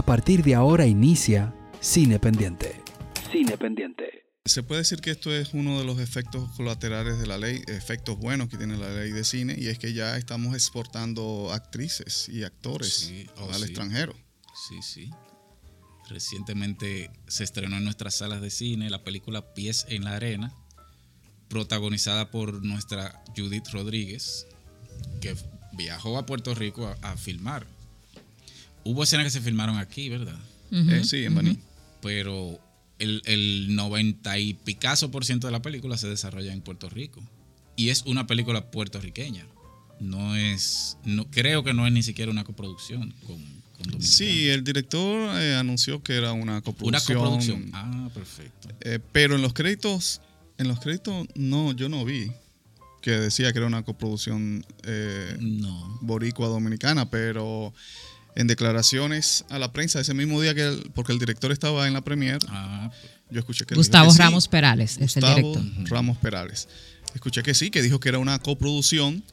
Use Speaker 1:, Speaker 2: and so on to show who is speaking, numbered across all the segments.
Speaker 1: A partir de ahora inicia Cine Pendiente. Cine Pendiente.
Speaker 2: Se puede decir que esto es uno de los efectos colaterales de la ley, efectos buenos que tiene la ley de cine, y es que ya estamos exportando actrices y actores
Speaker 3: Sí, oh,
Speaker 2: al
Speaker 3: sí.
Speaker 2: extranjero.
Speaker 3: Sí, sí. Recientemente se estrenó en nuestras salas de cine la película Pies en la Arena, protagonizada por nuestra Judith Rodríguez, que viajó a Puerto Rico a, a filmar. Hubo escenas que se filmaron aquí, ¿verdad?
Speaker 2: Eh, sí, en Baní.
Speaker 3: Pero el, el 90 y picazo por ciento de la película se desarrolla en Puerto Rico. Y es una película puertorriqueña. No es, no, creo que no es ni siquiera una coproducción con, con Dominicana.
Speaker 2: Sí, el director eh, anunció que era una
Speaker 3: Una
Speaker 2: coproducción.
Speaker 3: coproducción. Ah, perfecto.
Speaker 2: Eh, pero en los créditos, en los créditos no, yo no vi que decía que era una coproducción eh,
Speaker 3: No.
Speaker 2: boricua dominicana, pero en declaraciones a la prensa ese mismo día que el- porque el director estaba en la premier,
Speaker 3: Ah,
Speaker 2: yo escuché que
Speaker 4: Gustavo
Speaker 2: sí.
Speaker 4: Ramos Perales es el
Speaker 2: Gustavo
Speaker 4: director.
Speaker 2: Ramos Perales. Escuché que sí, que dijo que era una coproducción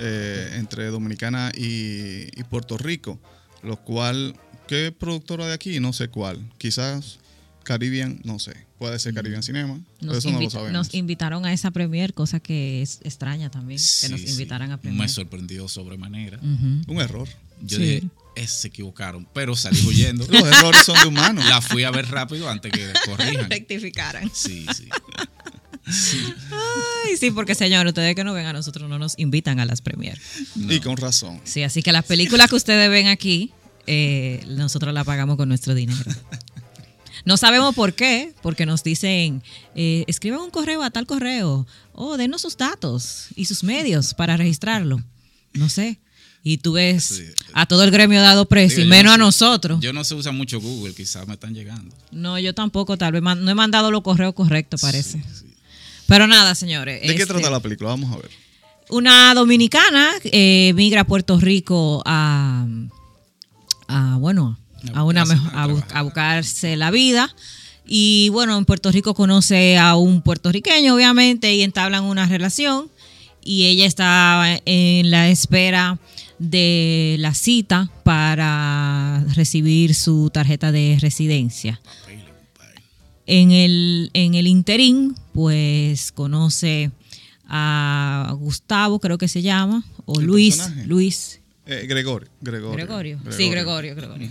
Speaker 2: eh, entre Dominicana y, y Puerto Rico, lo cual, ¿qué productora de aquí? No sé cuál. Quizás Caribbean, no sé. Puede ser Caribbean Cinema,
Speaker 4: Nos,
Speaker 2: eso no lo sabemos.
Speaker 4: nos invitaron a esa premier, cosa que es extraña también, que nos
Speaker 3: sí.
Speaker 4: invitaran a premier.
Speaker 3: Me sorprendió sobremanera.
Speaker 2: Un error.
Speaker 3: Yo
Speaker 4: Sí.
Speaker 3: dije, "Es, se equivocaron, pero salí huyendo.
Speaker 2: Los errores son de humanos.
Speaker 3: la fui a ver rápido antes que corrijan.
Speaker 4: Rectificaran.
Speaker 3: Sí, sí.
Speaker 4: Ay, sí, porque señor, ustedes que no ven a nosotros no nos invitan a las premier.
Speaker 2: Y con razón.
Speaker 4: Sí, así que las películas que ustedes ven aquí, eh, nosotros las pagamos con nuestro dinero. No sabemos por qué, porque nos dicen, eh, escriban un correo a tal correo, o denos sus datos y sus medios para registrarlo. No sé. Y tú ves
Speaker 3: Sí.
Speaker 4: a todo el gremio dado precio,
Speaker 3: Digo,
Speaker 4: y menos
Speaker 3: no
Speaker 4: a nosotros.
Speaker 3: Yo no se usa mucho Google, quizás me están llegando.
Speaker 4: no, yo tampoco, tal vez no he mandado los correos correctos, parece.
Speaker 3: Sí, sí.
Speaker 4: Pero nada, señores.
Speaker 2: ¿De qué
Speaker 4: este,
Speaker 2: trata la película? Vamos a ver.
Speaker 4: Una dominicana eh, migra a Puerto Rico a, a, bueno, a, una
Speaker 3: a
Speaker 4: buscarse la vida. Y bueno, en Puerto Rico conoce a un puertorriqueño, obviamente, y entablan una relación. Y ella está en la espera de la cita para recibir su tarjeta de residencia. En el, en el interín, pues conoce a Gustavo, creo que se llama, o
Speaker 2: ¿El
Speaker 4: Luis,
Speaker 2: personaje?
Speaker 4: Luis
Speaker 2: Eh, Gregorio, Gregorio.
Speaker 4: Gregorio. Sí, Gregorio, Gregorio.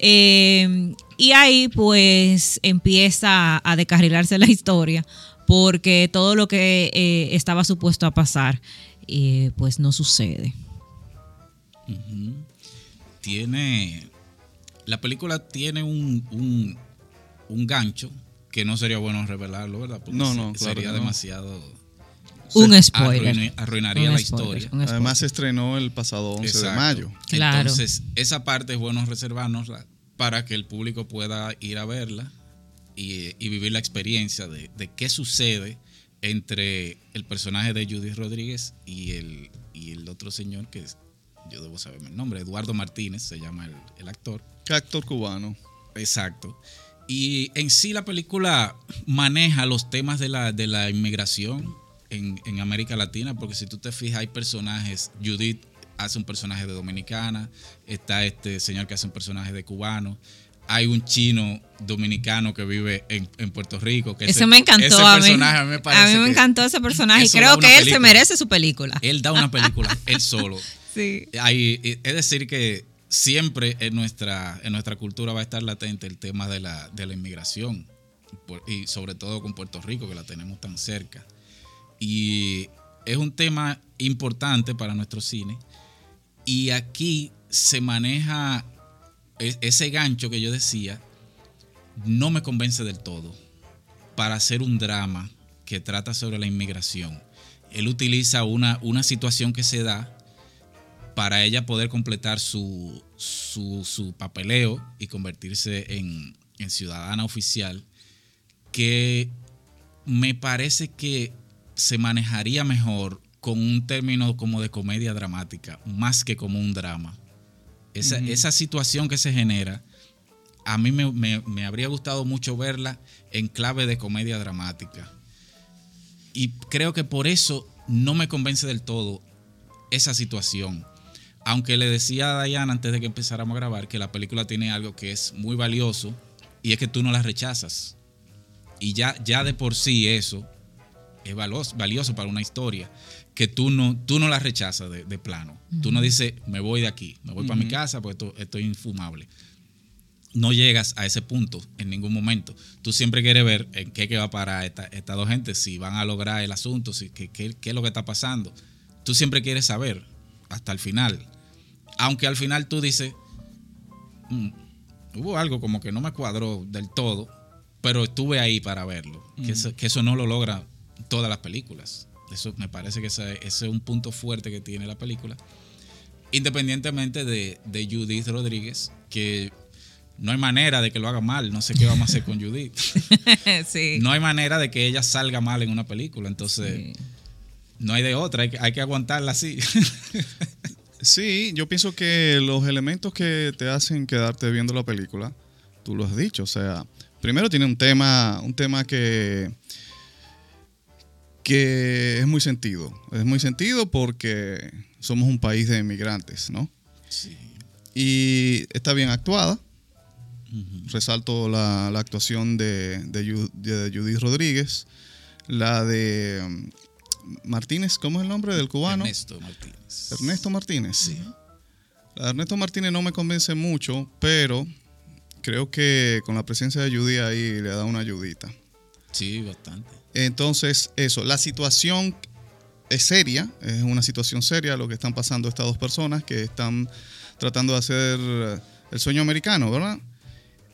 Speaker 4: Eh, y ahí pues empieza a descarrilarse la historia porque todo lo que eh, estaba supuesto a pasar pues no sucede.
Speaker 3: Tiene. La película tiene un, un, un gancho que no sería bueno revelarlo, ¿verdad? Porque
Speaker 2: No,
Speaker 3: se-
Speaker 2: no, claro
Speaker 3: sería
Speaker 2: no.
Speaker 3: demasiado.
Speaker 4: Un spoiler.
Speaker 3: arruinaría
Speaker 4: Un
Speaker 3: la
Speaker 4: spoiler,
Speaker 3: historia.
Speaker 2: Además se estrenó el pasado 11 de mayo.
Speaker 4: Claro.
Speaker 3: Entonces, esa parte es bueno reservárnosla para que el público pueda ir a verla y, y vivir la experiencia de, de qué sucede entre el personaje de Judy Rodríguez y el, y el otro señor que es- yo debo saberme el nombre, Eduardo Martínez se llama el, el actor.
Speaker 2: Actor cubano.
Speaker 3: Exacto. Y en sí la película maneja los temas de la, de la inmigración en, en América Latina, porque si tú te fijas, hay personajes, Judith hace un personaje de dominicana, está este señor que hace un personaje de cubano, hay un chino dominicano que vive en, en Puerto Rico. Que
Speaker 4: Eso
Speaker 3: ese-
Speaker 4: me encantó
Speaker 3: ese
Speaker 4: a mí.
Speaker 3: personaje a mí me parece
Speaker 4: a mí me encantó ese personaje y creo que él se merece su película.
Speaker 3: Él da una película, él solo.
Speaker 4: Sí.
Speaker 3: Es decir, que siempre en nuestra, en nuestra cultura va a estar latente el tema de la, de la inmigración, y sobre todo con Puerto Rico, que la tenemos tan cerca. Y es un tema importante para nuestro cine. Y aquí se maneja e- ese gancho que yo decía, no me convence del todo para hacer un drama que trata sobre la inmigración. Él utiliza una, una situación que se da para ella poder completar su, su, su papeleo y convertirse en, en ciudadana oficial, que me parece que se manejaría mejor con un término como de comedia dramática, más que como un drama. Esa, esa situación que se genera, a mí me, me- me habría gustado mucho verla en clave de comedia dramática. Y creo que por eso no me convence del todo esa situación. Aunque le decía a Diana antes de que empezáramos a grabar que la película tiene algo que es muy valioso y es que tú no la rechazas. Y ya, ya de por sí eso es valioso, valioso para una historia que tú no, tú no la rechazas de, de plano. Tú no dices, me voy de aquí, me voy para mi casa porque esto, esto es infumable. No llegas a ese punto en ningún momento. Tú siempre quieres ver en qué que va a parar esta- estas dos gentes, si van a lograr el asunto, si, qué, qué- qué es lo que está pasando. Tú siempre quieres saber hasta el final. Aunque al final tú dices, "Mm, hubo algo como que no me cuadró del todo, pero estuve ahí para verlo. Que, eso, que eso no lo logra todas las películas. Eso me parece que ese, ese es un punto fuerte que tiene la película. Independientemente de, de Judith Rodríguez, que no hay manera de que lo haga mal. No sé qué vamos a hacer con Judith.
Speaker 4: sí.
Speaker 3: No hay manera de que ella salga mal en una película. Entonces, no hay de otra. Hay que, hay que aguantarla así.
Speaker 2: Sí, yo pienso que los elementos que te hacen quedarte viendo la película, tú lo has dicho, o sea, primero tiene un tema, un tema que que es muy sentido, es muy sentido porque somos un país de inmigrantes, ¿no?
Speaker 3: Sí.
Speaker 2: Y está bien actuada. Resalto la, la actuación de, de Yu- de Judith Rodríguez, la de Martínez, ¿cómo es el nombre del cubano?
Speaker 3: Ernesto Martínez.
Speaker 2: Ernesto Martínez. La de Ernesto Martínez no me convence mucho, pero creo que con la presencia de Judy ahí le da una ayudita.
Speaker 3: Sí, bastante.
Speaker 2: Entonces, eso, la situación es seria, es una situación seria lo que están pasando estas dos personas que están tratando de hacer eh, el sueño americano, ¿verdad?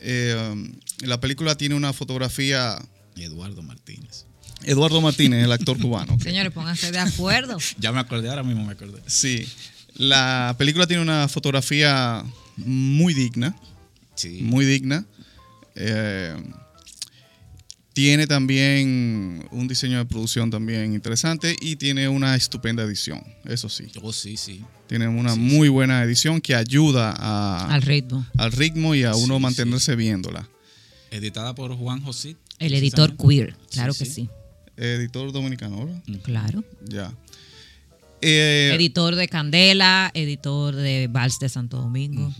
Speaker 2: Eh, la película tiene una fotografía.
Speaker 3: Eduardo Martínez.
Speaker 2: Eduardo Martínez, el actor cubano.
Speaker 4: Señores, pónganse de acuerdo.
Speaker 3: Ya me acordé, ahora mismo me acordé.
Speaker 2: Sí, la película tiene una fotografía muy digna,
Speaker 3: Sí.
Speaker 2: muy digna. Eh, tiene también un diseño de producción también interesante y tiene una estupenda edición, eso sí.
Speaker 3: Oh, sí, sí.
Speaker 2: Tiene una muy buena edición que ayuda a-
Speaker 4: Al ritmo.
Speaker 2: al ritmo y a uno
Speaker 3: Sí,
Speaker 2: mantenerse viéndola.
Speaker 3: Editada por Juan José.
Speaker 4: El editor queer. Claro
Speaker 3: Sí,
Speaker 4: que
Speaker 3: sí.
Speaker 2: Editor dominicano, ¿verdad?
Speaker 4: Claro.
Speaker 2: Ya. Eh,
Speaker 4: editor de Candela, editor de Vals de Santo Domingo.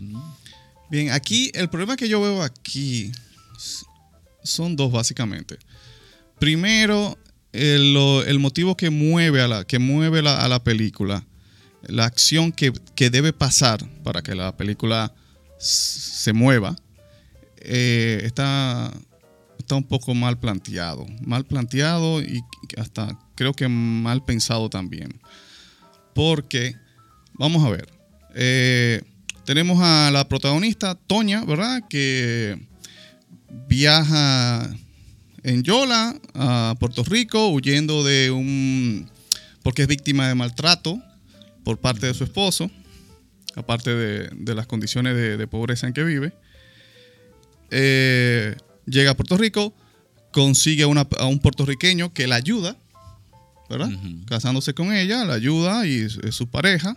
Speaker 2: Bien, aquí el problema que yo veo aquí son dos básicamente. Primero, el, motivo que mueve a la, que mueve la- a la película, la acción que, que debe pasar para que la película se mueva, eh, está, está un poco mal planteado. Mal planteado y hasta creo que mal pensado también. Porque, vamos a ver, eh, tenemos a la protagonista, Toña, ¿verdad? Que viaja en Yola a Puerto Rico huyendo de un... porque es víctima de maltrato por parte de su esposo, aparte de, las condiciones de, de pobreza en que vive. Eh, llega a Puerto Rico, consigue a, una- a un puertorriqueño que la ayuda, ¿verdad? Casándose con ella, la ayuda y es, su pareja.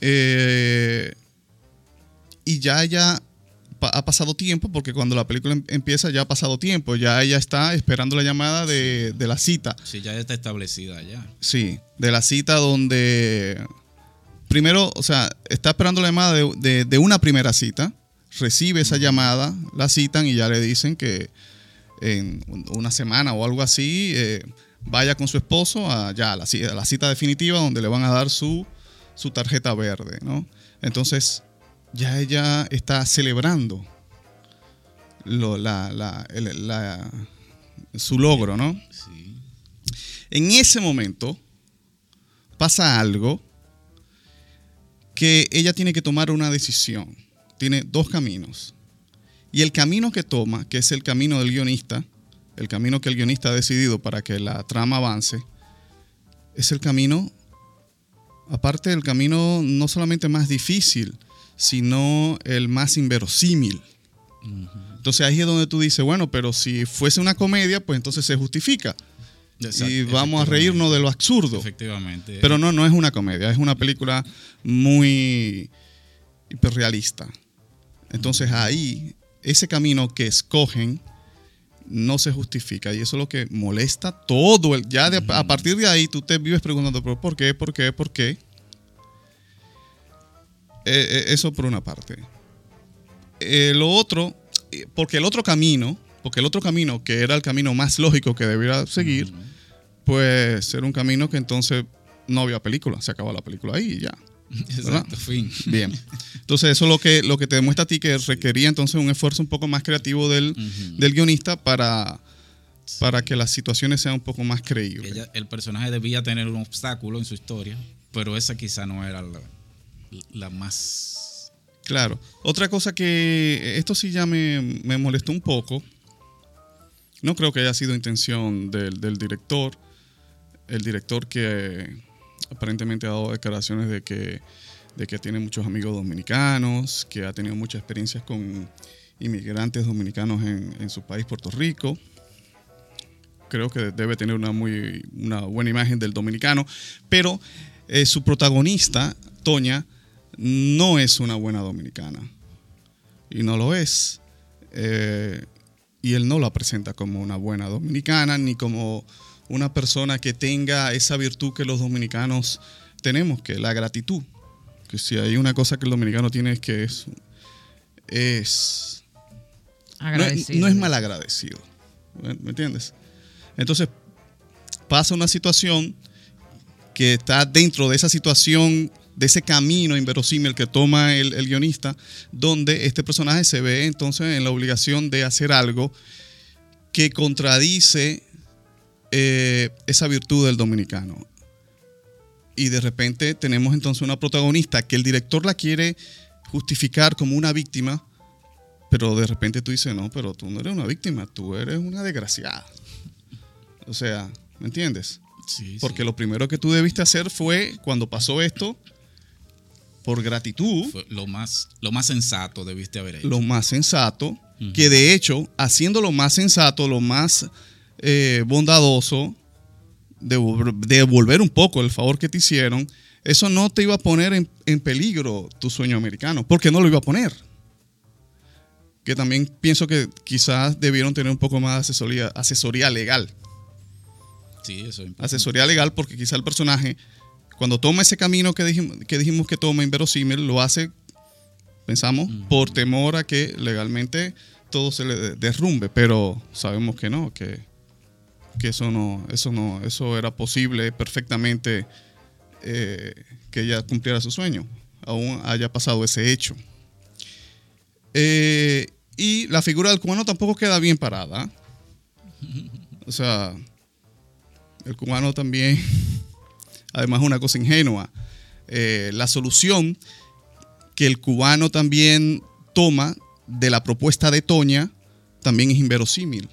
Speaker 2: Eh, y ya ella pa- ha pasado tiempo, porque cuando la película em- empieza ya ha pasado tiempo, ya ella está esperando la llamada de, de la cita.
Speaker 3: Sí, ya está establecida ya.
Speaker 2: Sí, de la cita donde primero, o sea, está esperando la llamada de, de- de una primera cita, recibe esa llamada, la citan y ya le dicen que en un- una semana o algo así eh, vaya con su esposo a, ya a la, ci- a la cita definitiva donde le van a dar su, su tarjeta verde, ¿no? Entonces, ya ella está celebrando lo- la- la- la- su logro, ¿no?
Speaker 3: Sí.
Speaker 2: En ese momento pasa algo que ella tiene que tomar una decisión. Tiene dos caminos. Y el camino que toma, que es el camino del guionista, el camino que el guionista ha decidido para que la trama avance, es el camino, aparte del camino no solamente más difícil, sino el más inverosímil. Entonces ahí es donde tú dices, bueno, pero si fuese una comedia, pues entonces se justifica.
Speaker 3: Exacto,
Speaker 2: y vamos a reírnos de lo absurdo.
Speaker 3: Efectivamente.
Speaker 2: Pero no, no es una comedia, es una película muy hiperrealista. Entonces ahí, ese camino que escogen no se justifica y eso es lo que molesta todo. El, ya de- a partir de ahí tú te vives preguntando, ¿pero por qué? ¿Por qué? ¿Por qué? eh, eh, eso por una parte. Eh, lo otro, eh, porque el otro camino, porque el otro camino, que era el camino más lógico que debiera seguir, pues era un camino que entonces no había película, se acabó la película ahí y ya.
Speaker 3: Exacto, fin.
Speaker 2: Bien. Entonces, eso es lo que, lo que te demuestra a ti que requería entonces un esfuerzo un poco más creativo del, del guionista para, para que las situaciones sean un poco más creíbles.
Speaker 3: Ella- el personaje debía tener un obstáculo en su historia, pero esa quizá no era la, la más...
Speaker 2: Claro. Otra cosa que esto sí ya me, me molestó un poco. No creo que haya sido intención del, del director. El director que aparentemente ha dado declaraciones de que, de que tiene muchos amigos dominicanos, que ha tenido muchas experiencias con inmigrantes dominicanos en, en su país, Puerto Rico. Creo que debe tener una, muy, una buena imagen del dominicano. Pero eh, su protagonista, Toña, no es una buena dominicana. Y no lo es. Eh, y él no la presenta como una buena dominicana, ni como una persona que tenga esa virtud que los dominicanos tenemos, que es la gratitud. Que si hay una cosa que el dominicano tiene es que es, es no, es-
Speaker 4: Agradecido.
Speaker 2: no es malagradecido. ¿Me me entiendes? Entonces, pasa una situación que está dentro de esa situación, de ese camino inverosímil que toma el, el guionista, donde este personaje se ve entonces en la obligación de hacer algo que contradice eh, esa virtud del dominicano. Y de repente tenemos entonces una protagonista que el director la quiere justificar como una víctima, pero de repente tú dices, no, pero tú no eres una víctima, tú eres una desgraciada. O sea, ¿me entiendes?
Speaker 3: Sí,
Speaker 2: Porque
Speaker 3: sí.
Speaker 2: lo primero que tú debiste hacer fue, cuando pasó esto, por gratitud,
Speaker 3: Fue lo más, lo más sensato debiste haber hecho.
Speaker 2: lo más sensato, que de hecho, haciendo lo más sensato, lo más eh, bondadoso, devol- devolver un poco el favor que te hicieron, eso no te iba a poner en, en peligro tu sueño americano, porque no lo iba a poner. Que también pienso que quizás debieron tener un poco más de asesoría, asesoría legal.
Speaker 3: Sí, eso es importante.
Speaker 2: asesoría legal porque quizá el personaje, cuando toma ese camino que dijimos que, dijimos que toma inverosímil, lo hace, pensamos, por temor a que legalmente todo se le de- derrumbe, pero sabemos que no, que, que eso no, eso no, eso era posible perfectamente eh, que ella cumpliera su sueño, aún haya pasado ese hecho. Eh, y la figura del cubano tampoco queda bien parada. O sea, el cubano también, además, una cosa ingenua. Eh, la solución que el cubano también toma de la propuesta de Toña también es inverosímil.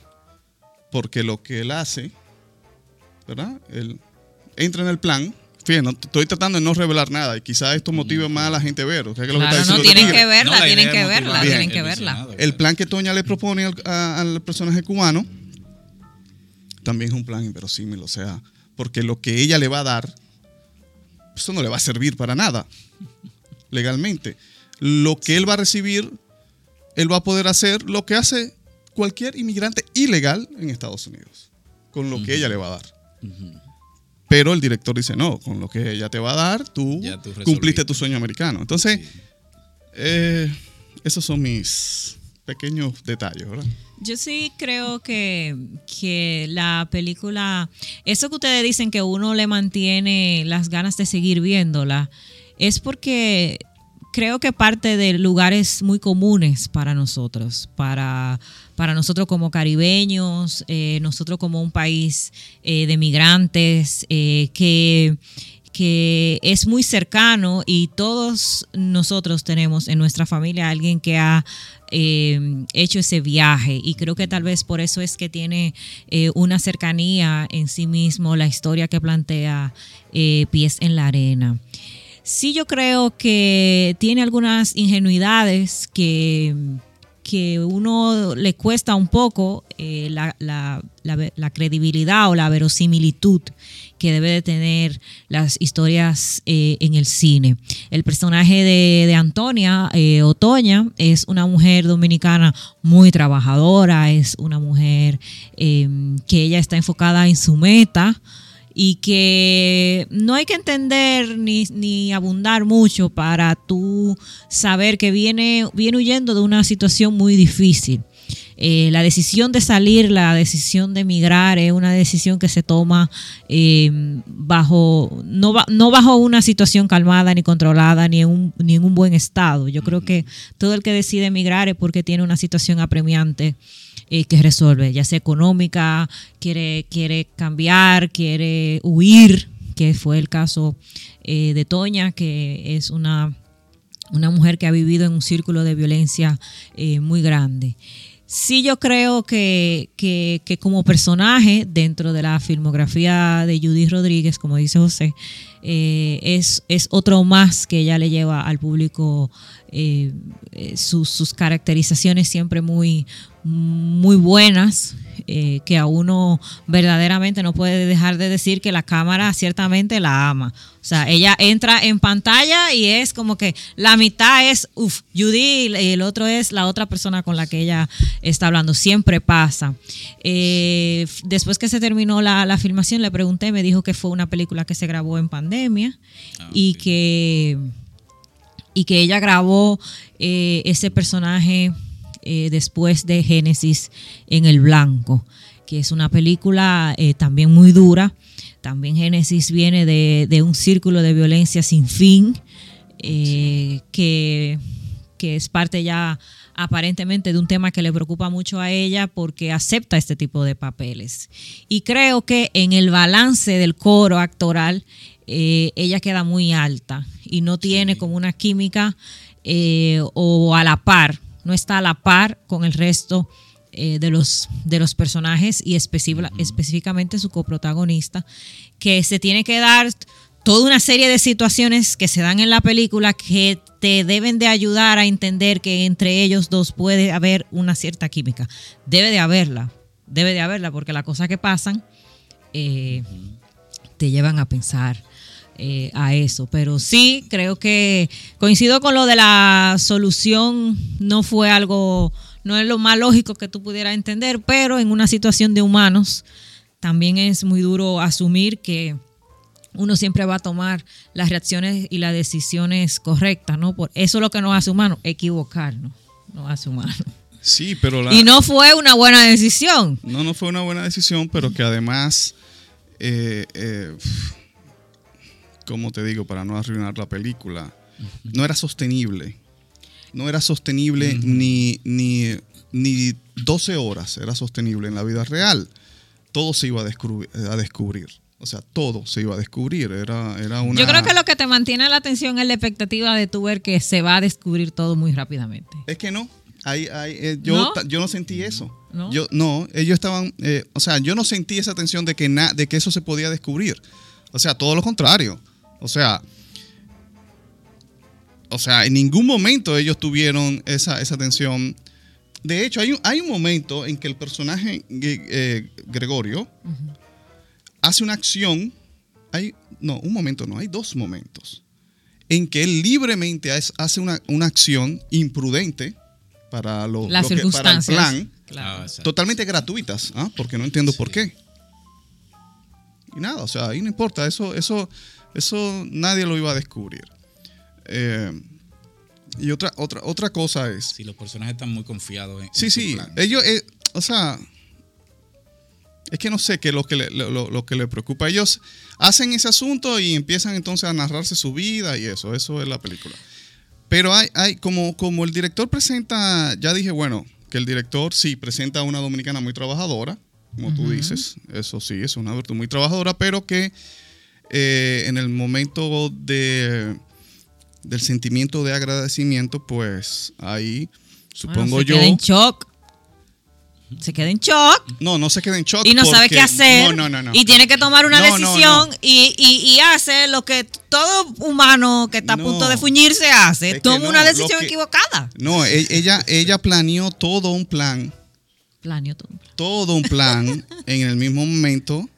Speaker 2: Porque lo que él hace, ¿verdad? Él entra en el plan. Fíjense, no- estoy tratando de no revelar nada y quizás esto motive más a la gente a ver. O sea, que lo que
Speaker 4: Claro,
Speaker 2: está
Speaker 4: no,
Speaker 2: diciendo
Speaker 4: tienen que verla,
Speaker 3: No,
Speaker 4: tienen que verla, tienen que verla.
Speaker 2: El plan que Toña le propone al, a- al personaje cubano también es un plan inverosímil, o sea, porque lo que ella le va a dar, eso no le va a servir para nada legalmente. Lo que él va a recibir, él va a poder hacer lo que hace cualquier inmigrante ilegal en Estados Unidos, con lo que ella le va a dar. Pero el director dice, no, con lo que ella te va a dar, tú, cumpliste tu sueño americano. Entonces, eh, esos son mis pequeños detalles, ¿verdad?
Speaker 4: Yo sí creo que, que la película, eso que ustedes dicen que uno le mantiene las ganas de seguir viéndola, es porque creo que parte de lugares muy comunes para nosotros, para, para nosotros como caribeños, eh, nosotros como un país eh, de migrantes, eh, que que es muy cercano y todos nosotros tenemos en nuestra familia alguien que ha hecho ese viaje y creo que tal vez por eso es que tiene una cercanía en sí mismo la historia que plantea Pies en la Arena. Sí yo creo que tiene algunas ingenuidades que, que uno le cuesta un poco eh, la, la- credibilidad o la verosimilitud que debe de tener las historias eh, en el cine. El personaje de, de Antonia eh, Otoña es una mujer dominicana muy trabajadora, es una mujer que ella está enfocada en su meta y que no hay que entender ni, ni abundar mucho para tú saber que viene, viene huyendo de una situación muy difícil. Eh, la decisión de salir, la decisión de emigrar es una decisión que se toma eh, bajo, no, no, bajo una situación calmada ni controlada ni en, un, ni en un buen estado. Yo creo que todo el que decide emigrar es porque tiene una situación apremiante eh, que resolver, ya sea económica, quiere, quiere cambiar, quiere huir, que fue el caso eh, de Toña, que es una, una mujer que ha vivido en un círculo de violencia eh, muy grande. Sí, yo creo que, que, que, como personaje dentro de la filmografía de Judy Rodríguez, como dice José, eh, es, es, otro más que ella le lleva al público eh, sus, sus, caracterizaciones siempre muy, muy buenas, eh, que a uno verdaderamente no puede dejar de decir que la cámara ciertamente la ama. O sea, ella entra en pantalla y es como que la mitad es, uff, Judy y el otro es la otra persona con la que ella está hablando. Siempre pasa. Eh, después que se terminó la, la, filmación, le pregunté, me dijo que fue una película que se grabó en pandemia ah, y que y que ella grabó eh, ese personaje eh, después de Génesis en el blanco, que es una película eh, también muy dura. También Génesis viene de, de, un círculo de violencia sin fin, eh, que, que es parte ya aparentemente de un tema que le preocupa mucho a ella porque acepta este tipo de papeles. Y creo que en el balance del coro actoral, eh, ella queda muy alta y no tiene como una química eh, o a la par, no está a la par con el resto eh, de, los, de los personajes y específicamente su coprotagonista, que se tiene que dar toda una serie de situaciones que se dan en la película que te deben de ayudar a entender que entre ellos dos puede haber una cierta química. Debe de haberla, debe de haberla, porque las cosas que pasan eh, te llevan a pensar eh, a eso. Pero sí, creo que coincido con lo de la solución, no fue algo, no es lo más lógico que tú pudieras entender, pero en una situación de humanos también es muy duro asumir que uno siempre va a tomar las reacciones y las decisiones correctas, ¿no? Por eso es lo que nos hace humanos, equivocarnos, nos hace humanos.
Speaker 2: Sí, pero la,
Speaker 4: y no fue una buena decisión.
Speaker 2: No, no fue una buena decisión, pero que además eh, eh, como te digo, para no arruinar la película, no era sostenible. No era sostenible uh -huh. ni, ni, ni 12 horas, era sostenible en la vida real. Todo se iba a descubrir. A descubrir. O sea, todo se iba a descubrir. Era, era una...
Speaker 4: Yo creo que lo que te mantiene la atención es la expectativa de tu ver que se va a descubrir todo muy rápidamente.
Speaker 2: Es que no. Hay, hay, eh, yo, ¿No? yo no sentí eso. ¿No? Yo, no, ellos estaban, eh, o sea, yo no sentí esa tensión de que, na, de que eso se podía descubrir. O sea, todo lo contrario. O sea, o sea, en ningún momento ellos tuvieron esa, esa tensión. De hecho, hay un, hay un momento en que el personaje eh, Gregorio uh -huh. hace una acción. Hay, no, un momento no, hay dos momentos. En que él libremente hace una, una acción imprudente para, lo,
Speaker 4: Las
Speaker 2: lo que, para el plan.
Speaker 4: Claro.
Speaker 2: Totalmente gratuitas, ¿ah? porque no entiendo sí. por qué. Y nada, o sea, ahí no importa, eso, eso, eso nadie lo iba a descubrir. Eh, y otra, otra, otra cosa es.
Speaker 3: Si los personajes están muy confiados en.
Speaker 2: Sí, en sí. Plan. Ellos, eh, o sea. Es que no sé qué es lo que, le, lo, lo, que le preocupa. Ellos hacen ese asunto y empiezan entonces a narrarse su vida y eso. Eso es la película. Pero hay, hay como, como el director presenta. Ya dije, bueno, que el director sí presenta a una dominicana muy trabajadora. Como uh -huh. tú dices. Eso sí, es una virtud muy trabajadora, pero que eh, en el momento de, del sentimiento de agradecimiento, pues ahí supongo
Speaker 4: bueno, se
Speaker 2: yo.
Speaker 4: Queda en shock. Se queda en shock.
Speaker 2: No, no se queda en shock.
Speaker 4: Y no
Speaker 2: porque,
Speaker 4: sabe qué hacer.
Speaker 2: No, no, no, no.
Speaker 4: Y tiene que tomar una decisión Y, y, y, hace lo que todo humano que está a punto de fuñirse hace. Es Toma una decisión que, equivocada.
Speaker 2: No, e, ella, ella planeó todo un plan.
Speaker 4: Planeó todo un plan.
Speaker 2: Todo un plan en el mismo momento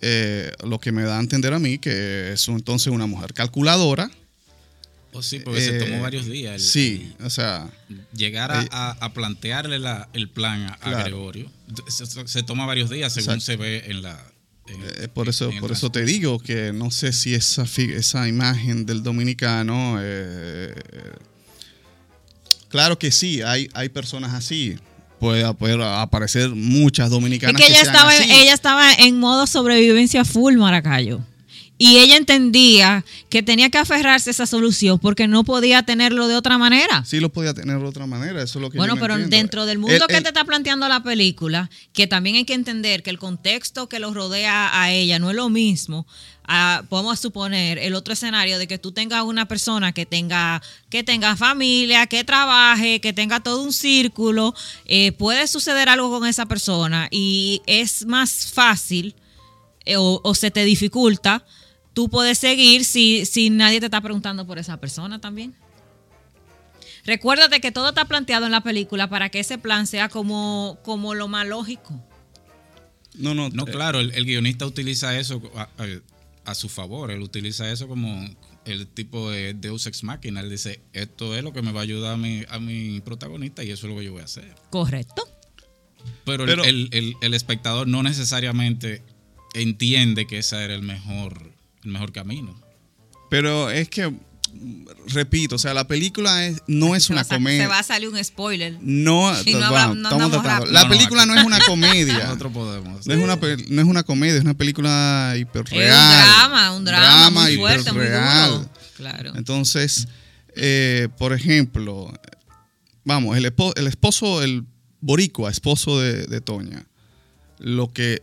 Speaker 2: eh, lo que me da a entender a mí que es entonces una mujer calculadora.
Speaker 3: Oh, sí, porque eh, se tomó varios días. El,
Speaker 2: sí, el, o sea.
Speaker 3: Llegar a, eh, a, plantearle la, el plan a, claro. a Gregorio se, se, toma varios días, según Exacto. se ve en la,
Speaker 2: eh, por eso, por eso te digo que no sé si esa, esa imagen del dominicano. Eh, claro que sí, hay, hay personas así. Puede, aparecer muchas dominicanas.
Speaker 4: Es que ella, estaba, ella estaba en modo sobrevivencia full, Maracayo. Y ella entendía que tenía que aferrarse a esa solución porque no podía tenerlo de otra manera.
Speaker 2: Sí, lo podía tener de otra manera, eso es lo que
Speaker 4: Bueno, pero dentro del mundo que te está planteando la película, que también hay que entender que el contexto que lo rodea a ella no es lo mismo. A, podemos suponer el otro escenario de que tú tengas una persona que tenga que tenga familia, que trabaje, que tenga todo un círculo, eh, puede suceder algo con esa persona y es más fácil eh, o se te dificulta tú puedes seguir si, si nadie te está preguntando por esa persona también. Recuérdate que todo está planteado en la película para que ese plan sea como, como lo más lógico.
Speaker 3: No, no, no, eh, claro, el, guionista utiliza eso a, su favor, él utiliza eso como el tipo de Deus Ex Machina, él dice, esto es lo que me va a ayudar a mi, a mi protagonista y eso es lo que yo voy a hacer.
Speaker 4: Correcto.
Speaker 3: Pero, el, el, espectador no necesariamente entiende que ese era el mejor el mejor camino.
Speaker 2: Pero es que, repito, o sea, la película es, no es una comedia.
Speaker 4: Se va a salir un spoiler.
Speaker 2: No, estamos tratando. La película no, es una comedia.
Speaker 3: Nosotros podemos.
Speaker 2: No es, una, no es una comedia, es una película hiperreal. Es
Speaker 4: un drama, un drama, muy fuerte, muy duro.
Speaker 2: Claro. Entonces, eh, por ejemplo, vamos, el esposo, el esposo, el boricua, esposo de, de Toña, lo que,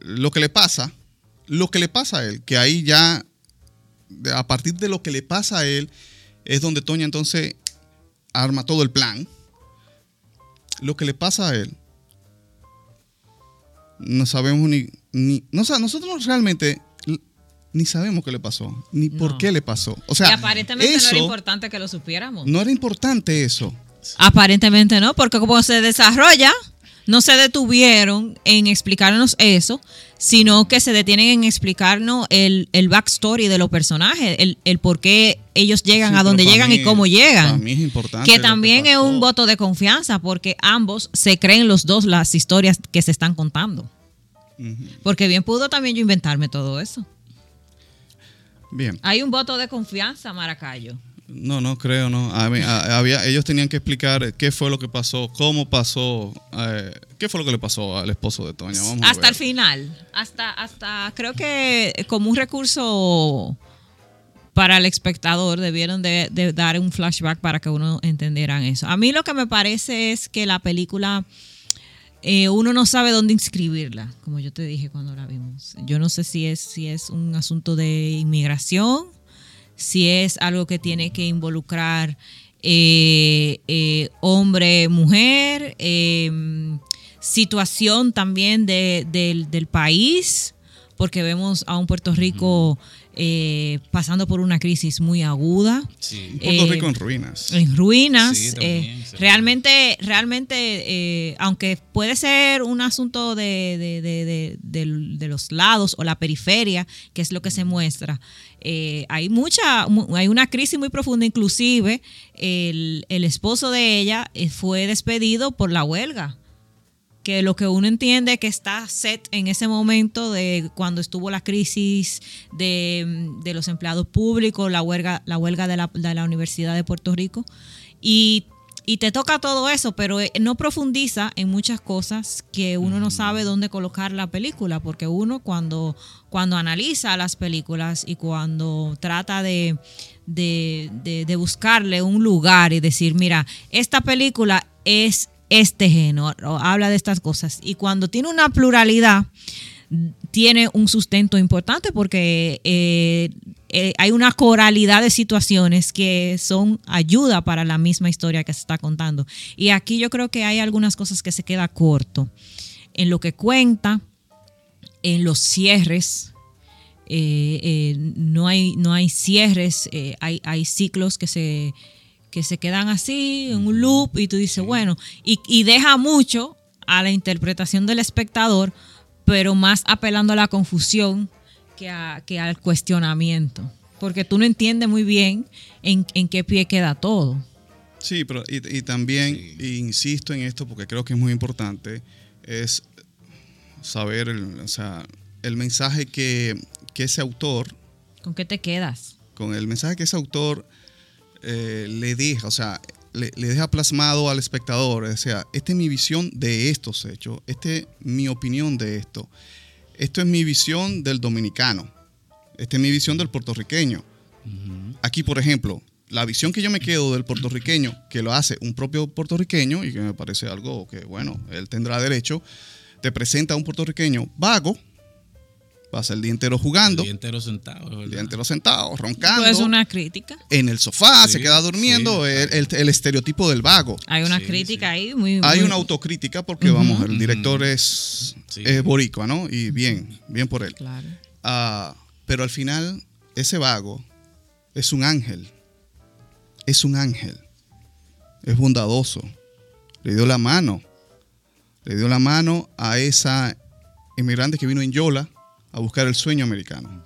Speaker 2: lo que le pasa lo que le pasa a él, que ahí ya, a partir de lo que le pasa a él, es donde Toña entonces arma todo el plan. Lo que le pasa a él, no sabemos ni, ni no, nosotros realmente ni sabemos qué le pasó, ni por qué le pasó. O sea,
Speaker 4: y aparentemente no era importante que lo supiéramos.
Speaker 2: No era importante eso.
Speaker 4: Aparentemente no, porque como se desarrolla, no se detuvieron en explicarnos eso, sino que se detienen en explicarnos el, el backstory de los personajes, el, el por qué ellos llegan a donde llegan y cómo llegan.
Speaker 2: Para es importante.
Speaker 4: Que también es un voto de confianza, porque ambos se creen los dos las historias que se están contando. Porque bien pudo también yo inventarme todo eso.
Speaker 2: Bien.
Speaker 4: Hay un voto de confianza, Maracayo.
Speaker 2: No, no creo, no. había, ellos tenían que explicar qué fue lo que pasó, cómo pasó, eh, qué fue lo que le pasó al esposo de Toña.
Speaker 4: hasta el final, hasta, hasta creo que como un recurso para el espectador debieron de, dar un flashback para que uno entendiera eso. A mí lo que me parece es que la película eh, uno no sabe dónde inscribirla, como yo te dije cuando la vimos. Yo no sé si es si es un asunto de inmigración si es algo que tiene que involucrar eh, eh, hombre, mujer, em, situación también del, país, porque vemos a un Puerto Rico eh, pasando por una crisis muy aguda.
Speaker 2: Sí. Puerto Rico en ruinas.
Speaker 4: En ruinas. realmente, realmente, aunque puede ser un asunto de, de, los lados o la periferia, que es lo que se muestra, eh, hay mucha, hay una crisis muy profunda, inclusive el, esposo de ella eh, fue despedido por la huelga que lo que uno entiende que está set en ese momento de cuando estuvo la crisis de, los empleados públicos, la huelga, la huelga de la, de la Universidad de Puerto Rico. Y y te toca todo eso, pero eh, no profundiza en muchas cosas que uno no sabe dónde colocar la película, porque uno cuando, cuando analiza las películas y cuando trata de, de, buscarle un lugar y decir, mira, esta película es este género, habla de estas cosas, y cuando tiene una pluralidad, tiene un sustento importante porque eh, eh, hay una coralidad de situaciones que son ayuda para la misma historia que se está contando. Y aquí yo creo que hay algunas cosas que se queda corto en lo que cuenta, en los cierres. Eh, no, hay, no hay cierres, hay, hay ciclos que se, que se quedan así, en un loop, y tú dices, bueno, y, y deja mucho a la interpretación del espectador, pero más apelando a la confusión que, al cuestionamiento, porque tú no entiendes muy bien en, qué pie queda todo.
Speaker 2: Sí, pero y, también insisto en esto porque creo que es muy importante, es saber, o sea, el mensaje que, que ese autor,
Speaker 4: ¿Con qué te quedas?
Speaker 2: con el mensaje que ese autor eh, le deja, o sea, le, le deja plasmado al espectador, o sea, esta es mi visión de estos hechos, esta es mi opinión de esto, esto es mi visión del dominicano, esta es mi visión del puertorriqueño. Aquí, por ejemplo, la visión que yo me quedo del puertorriqueño, que lo hace un propio puertorriqueño y que me parece algo que, bueno, él tendrá derecho, te presenta a un puertorriqueño vago, pasa el día entero jugando,
Speaker 3: El día entero sentado.
Speaker 2: el día entero sentado, roncando,
Speaker 4: Pues una crítica.
Speaker 2: en el sofá, se queda durmiendo,
Speaker 3: sí,
Speaker 2: el, el- el estereotipo del vago.
Speaker 4: Hay una
Speaker 3: Sí,
Speaker 4: crítica ahí muy...
Speaker 2: Hay
Speaker 4: muy-
Speaker 2: una autocrítica porque, vamos, el director es,
Speaker 3: Sí.
Speaker 2: es boricua, ¿no? Y bien, bien por él.
Speaker 4: Claro.
Speaker 2: Ah, pero al final, ese vago es un ángel. Es un ángel. Es bondadoso. Le dio la mano. Le dio la mano a esa inmigrante que vino en Yola a buscar el sueño americano.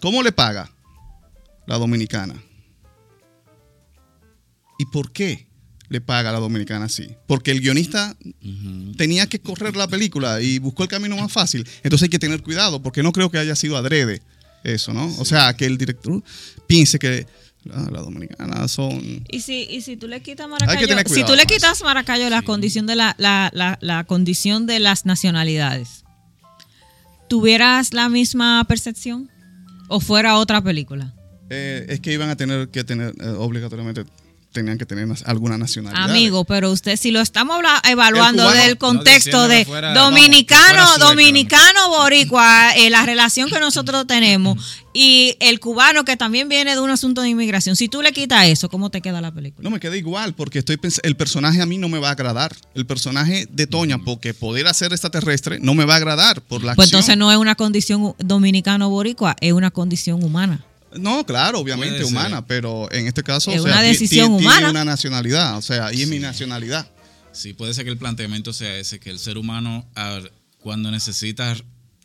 Speaker 2: ¿Cómo le paga la dominicana? ¿Y por qué le paga a la dominicana así? Porque el guionista tenía que correr la película y buscó el camino más fácil. Entonces hay que tener cuidado, porque no creo que haya sido adrede eso, ¿no? O sea, que el director piense que ah, las dominicanas son...
Speaker 4: Y si, y si tú le quitas Maracayo, si tú le quitas Maracayo la condición de la, la, la, la condición de las nacionalidades, ¿tuvieras la misma percepción? ¿O fuera otra película?
Speaker 2: eh, es que iban a tener que tener, eh, obligatoriamente, tenían que tener alguna nacionalidad.
Speaker 4: Amigo, pero usted, si lo estamos evaluando
Speaker 2: cubano-
Speaker 4: del contexto
Speaker 3: no
Speaker 4: de
Speaker 3: fuera-
Speaker 4: dominicano,
Speaker 3: sueca,
Speaker 4: dominicano, boricua, eh, la relación que nosotros tenemos y el cubano que también viene de un asunto de inmigración, si tú le quitas eso, ¿cómo te queda la película?
Speaker 2: No me queda igual, porque estoy el personaje a mí no me va a agradar. El personaje de Toña, porque poder hacer extraterrestre, no me va a agradar por la
Speaker 4: Pues
Speaker 2: acción.
Speaker 4: entonces no es una condición dominicano-boricua, es una condición humana.
Speaker 2: No, claro, obviamente
Speaker 3: Puede ser.
Speaker 2: humana, pero en este caso
Speaker 4: Es
Speaker 2: o sea,
Speaker 4: una decisión humana.
Speaker 2: Tiene una nacionalidad, o sea, y es mi nacionalidad.
Speaker 3: Sí, puede ser que el planteamiento sea ese, que el ser humano cuando necesita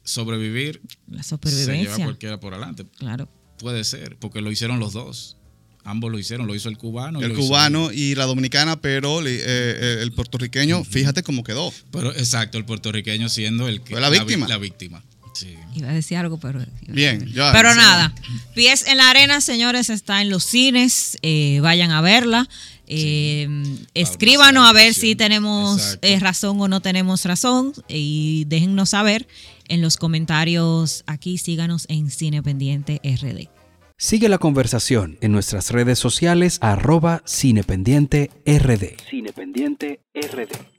Speaker 3: sobrevivir
Speaker 4: La
Speaker 3: se lleva cualquiera por adelante.
Speaker 4: Claro.
Speaker 3: Puede ser, porque lo hicieron los dos. Ambos lo hicieron, lo hizo el cubano. y
Speaker 2: El cubano y la dominicana, pero eh, eh, el puertorriqueño, fíjate cómo quedó.
Speaker 3: Pero exacto, el puertorriqueño siendo el que
Speaker 2: Fue la víctima.
Speaker 3: La víctima. Sí.
Speaker 4: Iba a decir algo, pero.
Speaker 2: Bien, ya.
Speaker 4: Pero
Speaker 2: sí.
Speaker 4: nada, Pies en la Arena, señores, está en los cines. eh, vayan a verla. Eh, escríbanos a ver si tenemos eh, razón o no tenemos razón. Y déjennos saber en los comentarios aquí. Síganos en Cine Pendiente RD.
Speaker 1: Sigue la conversación en nuestras redes sociales arroba cinependiente rd. Cinependiente RD.